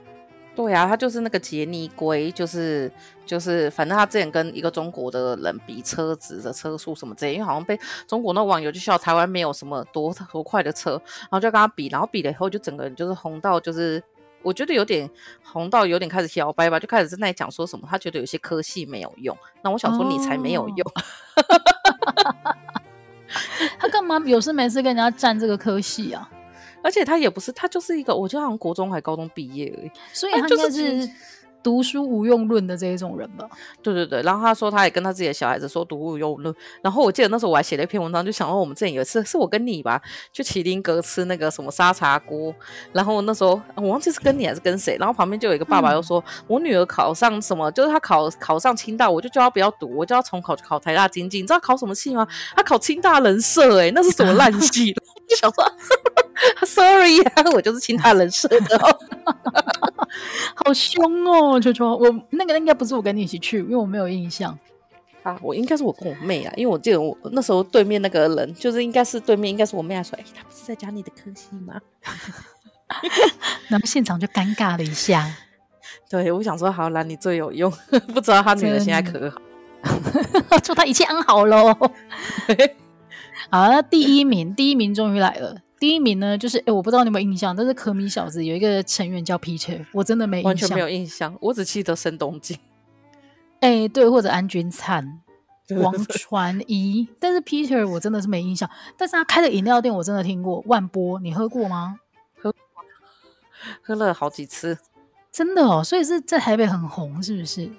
对啊，他就是那个杰尼龟，就是就是，反正他之前跟一个中国的人比车子的车速什么之类，因为好像被中国那网友就笑台湾没有什么多多快的车，然后就跟他比，然后比了以后就整个人就是红到，就是我觉得有点红到有点开始摇摆吧，就开始在那里讲说什么，他觉得有些科系没有用，那我想说你才没有用，哦、他干嘛有事没事跟人家占这个科系啊？而且他也不是，他就是一个，我觉得好像国中还高中毕业而已，所以他应该是读书无用论的这一种人吧？对对对，然后他说他也跟他自己的小孩子说读书无用论，然后我记得那时候我还写了一篇文章，就想到我们之前有一次是我跟你吧，去麒麟阁吃那个什么沙茶锅，然后那时候我忘记是跟你还是跟谁，然后旁边就有一个爸爸又说、嗯、我女儿考上什么，就是她考考上清大，我就叫她不要读，我叫她重考考台大经济，你知道考什么系吗？她考清大人社、欸，哎，那是什么烂系？就想说。Sorry 啊，我就是清大人设的，好凶哦，球球，我那个应该不是我跟你一起去，因为我没有印象。啊，我应该是我跟我妹啊，因为我记得我那时候对面那个人，就是应该是对面，应该是我妹，啊说，哎、欸，他不是在讲你的科系吗？然后现场就尴尬了一下。对，我想说，好啦，你最有用，不知道他女儿现在可好，祝他一切安好喽。好，那第一名，第一名终于来了。第一名呢，就是哎，我不知道你有没有印象，但是可米小子有一个成员叫 Peter，我真的没印象，完全没有印象，我只记得申东京，哎，对，或者安钧灿、王传一，但是 Peter 我真的是没印象，但是他开的饮料店我真的听过，万波，你喝过吗？喝，喝了好几次，真的哦，所以是在台北很红，是不是？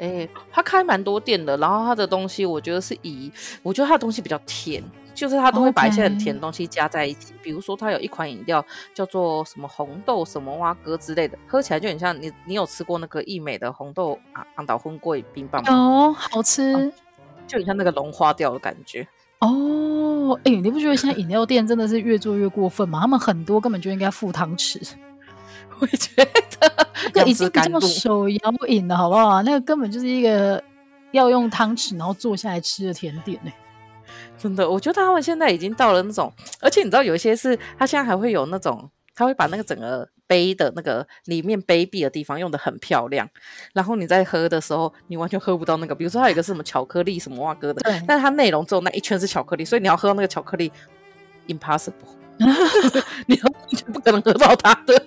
哎，他开蛮多店的，然后他的东西我觉得是以，我觉得他的东西比较甜。就是他都会把一些很甜的东西加在一起.比如说他有一款饮料叫做什么红豆什么蛙哥之类的，喝起来就很像你，你有吃过那个益美的红豆啊，昂岛婚桂冰棒吗？哦，好吃，啊，就很像那个融化掉的感觉。哦，哎，你不觉得现在饮料店真的是越做越过分吗？他们很多根本就应该附汤匙。我觉得那个已经这么手摇饮了，好不好？那个根本就是一个要用汤匙然后坐下来吃的甜点呢，欸。真的，我觉得他们现在已经到了那种，而且你知道，有一些是他现在还会有那种，他会把那个整个杯的那个里面杯壁的地方用的很漂亮，然后你在喝的时候，你完全喝不到那个。比如说，它有一个是什么巧克力什么哇哥的，对，但是它内容只有那一圈是巧克力，所以你要喝到那个巧克力，impossible，你完全不可能喝到它的，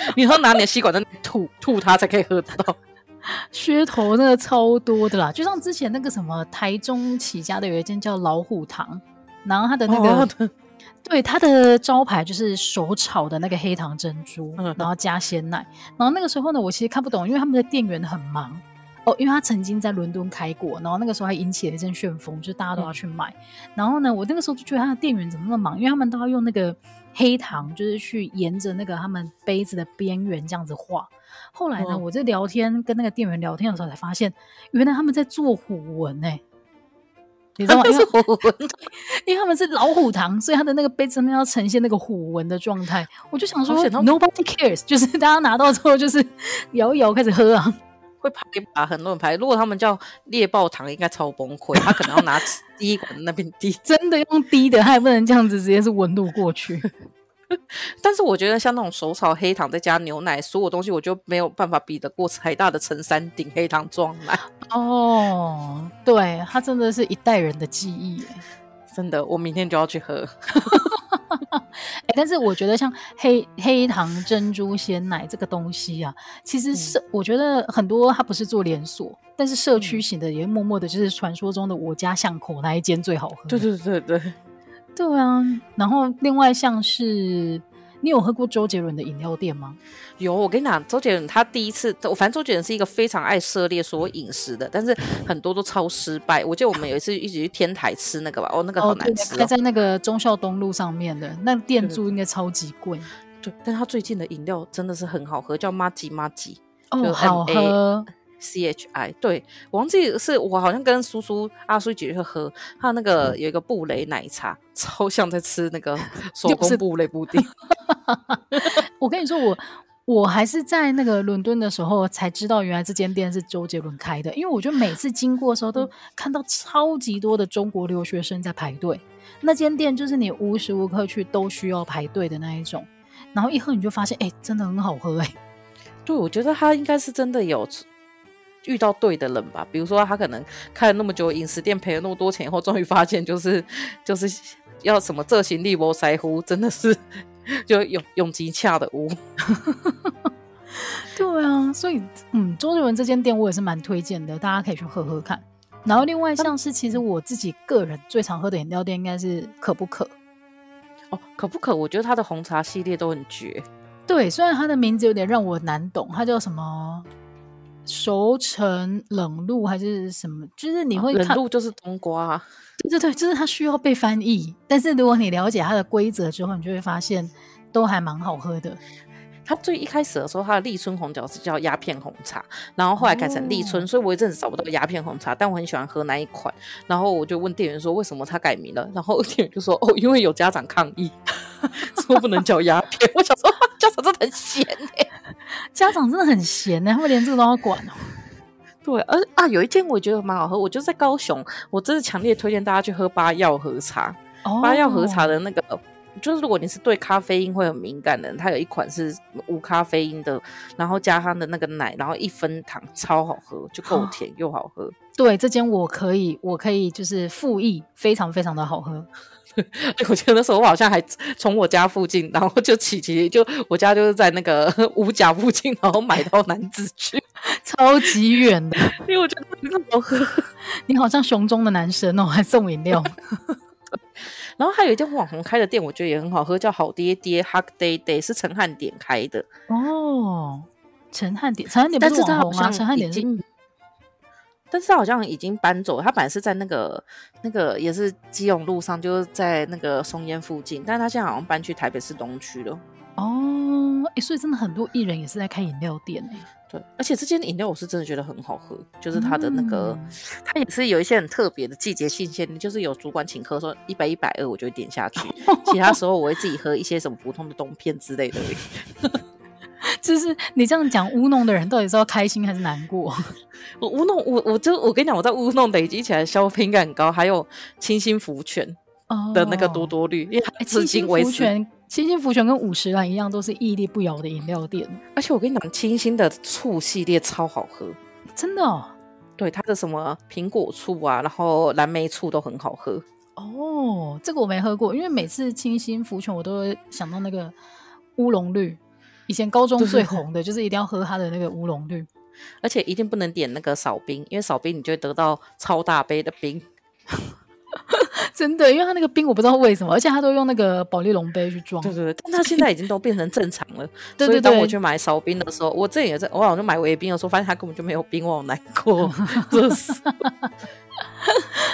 你要拿你的吸管在吐 吐它才可以喝得到。噱头那个超多的啦，就像之前那个什么台中起家的有一间叫老虎堂，然后它的那个、哦、对它的招牌就是手炒的那个黑糖珍珠，然后加鲜奶。然后那个时候呢，我其实看不懂，因为他们的店员很忙哦，因为他曾经在伦敦开过，然后那个时候还引起了一阵旋风，就是大家都要去买。嗯、然后呢，我那个时候就觉得他的店员怎么那么忙，因为他们都要用那个黑糖，就是去沿着那个他们杯子的边缘这样子画。后来呢，哦、我在聊天跟那个店员聊天的时候才发现，原来他们在做虎纹呢、欸。你知道吗？因为 虎纹，因为他们是老虎糖，所以他的那个杯子上面要呈现那个虎纹的状态。我就想说，Nobody cares，就是大家拿到之后就是 摇一摇开始喝啊，会排把很多人排。如果他们叫猎豹糖，应该超崩溃，他可能要拿 滴管那边滴，真的用滴的，他也不能这样子直接是温度过去。但是我觉得像那种手炒黑糖再加牛奶，所有东西我就没有办法比得过台大的陈山顶黑糖撞奶哦。对，它真的是一代人的记忆，真的，我明天就要去喝。欸、但是我觉得像黑黑糖珍珠鲜奶这个东西啊，其实是、嗯、我觉得很多它不是做连锁，但是社区型的也默默的就是传说中的我家巷口那一间最好喝。对对对对。对啊，然后另外像是你有喝过周杰伦的饮料店吗？有，我跟你讲，周杰伦他第一次，我反正周杰伦是一个非常爱涉猎所有饮食的，但是很多都超失败。我记得我们有一次一起去天台吃那个吧，哦，那个好难吃，哦，开在那个忠孝东路上面的，那店租应该超级贵。对，但他最近的饮料真的是很好喝，叫麻吉麻吉，哦，好喝。C H I，对，我忘记是我好像跟叔叔阿叔姐姐喝，他那个有一个布雷奶茶，超像在吃那个 手工布雷布丁。我跟你说，我我还是在那个伦敦的时候才知道，原来这间店是周杰伦开的，因为我觉得每次经过的时候都看到超级多的中国留学生在排队。那间店就是你无时无刻去都需要排队的那一种，然后一喝你就发现，哎、欸，真的很好喝、欸，哎。对，我觉得他应该是真的有遇到对的人吧。比如说他可能开了那么久饮食店，赔了那么多钱以后，终于发现就是 就是要什么这行李波塞乎，真的是 就永永吉恰的屋。对啊，所以嗯，周杰伦这间店我也是蛮推荐的，大家可以去喝喝看。然后另外像是其实我自己个人最常喝的饮料店应该是可不可。哦，可不可？我觉得它的红茶系列都很绝。对，虽然它的名字有点让我难懂，它叫什么熟成冷露还是什么？就是你会看，冷露就是冬瓜。对对对，就是它需要被翻译。但是如果你了解它的规则之后，你就会发现都还蛮好喝的。它最一开始的时候，它的立春红酒是叫鸦片红茶，然后后来改成立春，哦、所以我一阵子找不到鸦片红茶，但我很喜欢喝那一款。然后我就问店员说，为什么它改名了？然后 店员就说，哦，因为有家长抗议，说不能叫鸦片。我想说，家长真的很闲哎，家长真的很闲哎，他们连这个都要管哦。对，而啊，有一间我觉得蛮好喝，我就在高雄，我真的强烈推荐大家去喝八药和茶。哦、八药和茶的那个。就是如果你是对咖啡因会很敏感的人，它有一款是无咖啡因的，然后加它的那个奶，然后一分糖，超好喝，就够甜又好喝。对，这间我可以，我可以就是复议，非常非常的好喝。我记得那时候我好像还从我家附近，然后就骑骑，就我家就是在那个 五甲附近，然后买到男子去，超级远的，因为我觉得很好喝。你好像熊中的男神哦，还送饮料。然后还有一间网红开的店，我觉得也很好喝，叫好爹爹 Hug Day Day，是陈汉典开的。哦，陈汉典，陈汉典不是网红吗？陈汉典已经，但是他好像已经搬走了。他本来是在那个那个也是基隆路上，就是在那个松烟附近，但是他现在好像搬去台北市东区了。哦，哎，所以真的很多艺人也是在开饮料店哎。对，而且这间饮料我是真的觉得很好喝，就是它的那个，嗯、它也是有一些很特别的季节性限定，就是有主管请客说一百一百二，我就会点下去。其他时候我会自己喝一些什么普通的冬片之类的。就是你这样讲乌弄的人到底是要开心还是难过？我乌弄，我我就我跟你讲，我在乌弄累积起来消费感很高，还有清新福泉的那个多多绿，哦、因为它至今维持。清新福泉跟五十岚一样，都是屹立不摇的饮料店。而且我跟你讲，清新的醋系列超好喝，真的哦。对，它的什么苹果醋啊，然后蓝莓醋都很好喝。哦，这个我没喝过，因为每次清新福泉，我都会想到那个乌龙绿。以前高中最红的就是一定要喝它的那个乌龙绿，而且一定不能点那个少冰，因为少冰你就会得到超大杯的冰。真的，因为他那个冰我不知道为什么，而且他都用那个保利龙杯去装。对对对，但他现在已经都变成正常了。对对对，所以当我去买少冰的时候，我这也在，我好像买微冰的时候，发现他根本就没有冰，我好难过。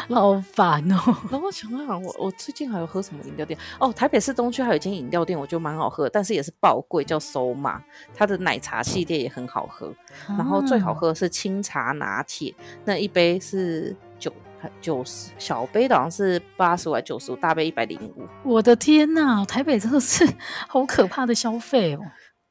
好烦哦。然后想想，我我最近还有喝什么饮料店？哦，台北市东区还有一间饮料店，我觉得蛮好喝，但是也是爆贵，叫 SOMA。它的奶茶系列也很好喝，嗯、然后最好喝的是清茶拿铁，那一杯是九。九十小杯的好像是八十五还九十五，大杯一百零五。我的天呐，台北真的是 好可怕的消费哦！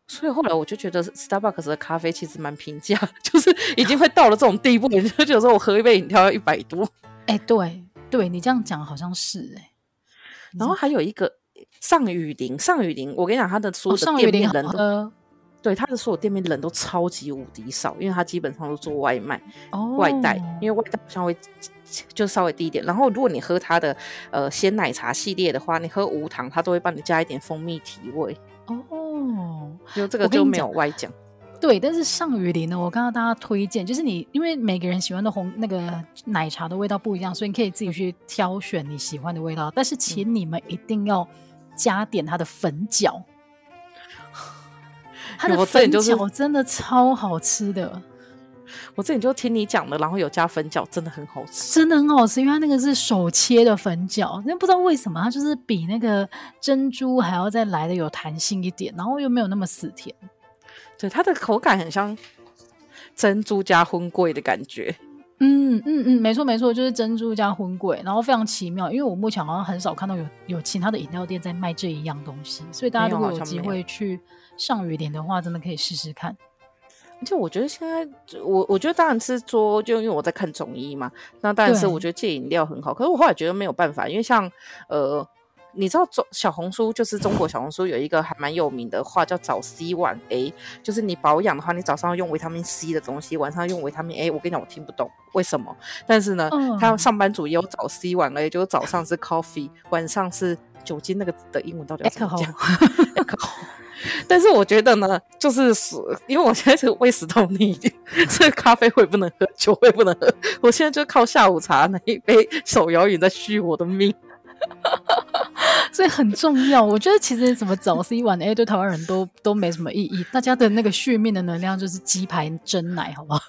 所以后来我就觉得 Starbucks 的咖啡其实蛮平价，就是已经会到了这种地步，你就觉得说我喝一杯饮料要一百多。哎、欸，对对，你这样讲好像是哎、欸。然后还有一个上雨林，上雨林，我跟你讲，他的所有的店面人都，哦、对他的所有店面人都超级无敌少，因为他基本上都做外卖、哦、外带，因为外带好像会。就稍微低一点，然后如果你喝他的呃鲜奶茶系列的话，你喝无糖，他都会帮你加一点蜂蜜提味哦。就这个就没有外讲。对，但是上雨林呢，我刚刚大家推荐，就是你因为每个人喜欢的红那个奶茶的味道不一样，所以你可以自己去挑选你喜欢的味道。但是请你们一定要加点它的粉饺，它的粉饺真的超好吃的。我这里就听你讲的，然后有加粉饺，真的很好吃，真的很好吃，因为它那个是手切的粉饺，那不知道为什么它就是比那个珍珠还要再来的有弹性一点，然后又没有那么死甜，对，它的口感很像珍珠加荤桂的感觉，嗯嗯嗯，没错没错，就是珍珠加荤桂，然后非常奇妙，因为我目前好像很少看到有有其他的饮料店在卖这一样东西，所以大家如果有机会去上雨林的话，真的可以试试看。而且我觉得现在，我我觉得当然是说，就因为我在看中医嘛，那当然是我觉得戒饮料很好。可是我后来觉得没有办法，因为像呃你知道中小红书就是中国小红书有一个还蛮有名的话叫早 C 晚 A，就是你保养的话，你早上要用维他命 C 的东西，晚上用维他命 A。我跟你讲，我听不懂为什么，但是呢，嗯、他上班族也有早 C 晚 A，就是早上是 coffee，晚上是酒精，那个的英文到底要怎么讲？但是我觉得呢，就是因为我现在是胃食道逆，所以咖啡会不能喝，酒会不能喝，我现在就靠下午茶那一杯手摇饮在续我的命。所以很重要，我觉得其实怎么早 C 晚 A 对台湾人都都没什么意义，大家的那个续命的能量就是鸡排蒸奶，好不好？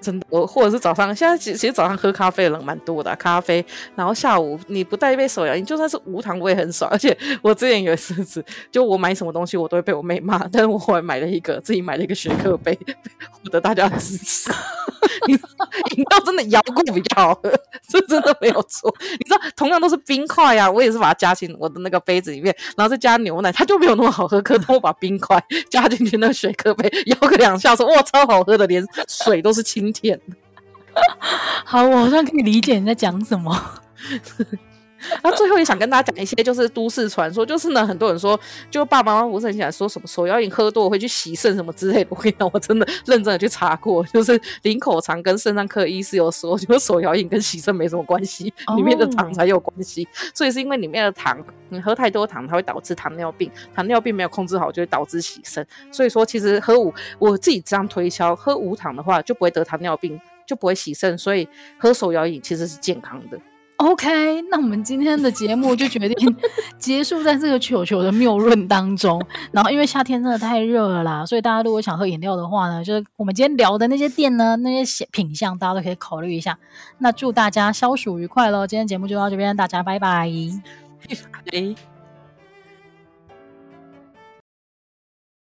真的，我或者是早上，现在其实早上喝咖啡的人蛮多的，咖啡，然后下午你不带一杯手摇饮，就算是无糖我也很爽。而且我之前有一次，就我买什么东西我都会被我妹骂，但是我后来买了一个自己买了一个雪克杯，获得大家的支持。你饮料真的摇过比较好喝，这真的没有错。你知道，同样都是冰块呀、我也是把它加进我的那个杯子里面，然后再加牛奶，它就没有那么好喝。可当我把冰块加进去那个雪克杯，摇个两下，说哇，超好喝的，连水都是清甜的。好，我好像可以理解你在讲什么。然后最后也想跟大家讲一些，就是都市传说，就是呢，很多人说，就爸爸妈妈不是很喜欢说什么手摇饮喝多会去洗肾什么之类的。我跟你讲，我真的认真的去查过，就是林口长跟肾脏科医师有说，就手摇饮跟洗肾没什么关系，里面的糖才有关系。Oh. 所以是因为里面的糖，你喝太多糖，它会导致糖尿病，糖尿病没有控制好就会导致洗肾。所以说，其实喝无，我自己这样推销，喝无糖的话就不会得糖尿病，就不会洗肾，所以喝手摇饮其实是健康的。OK，那我们今天的节目就决定 结束在这个球球的谬论当中。然后，因为夏天真的太热了啦，所以大家如果想喝饮料的话呢，就是我们今天聊的那些店呢，那些品相，大家都可以考虑一下。那祝大家消暑愉快喽！今天节目就到这边，大家拜拜。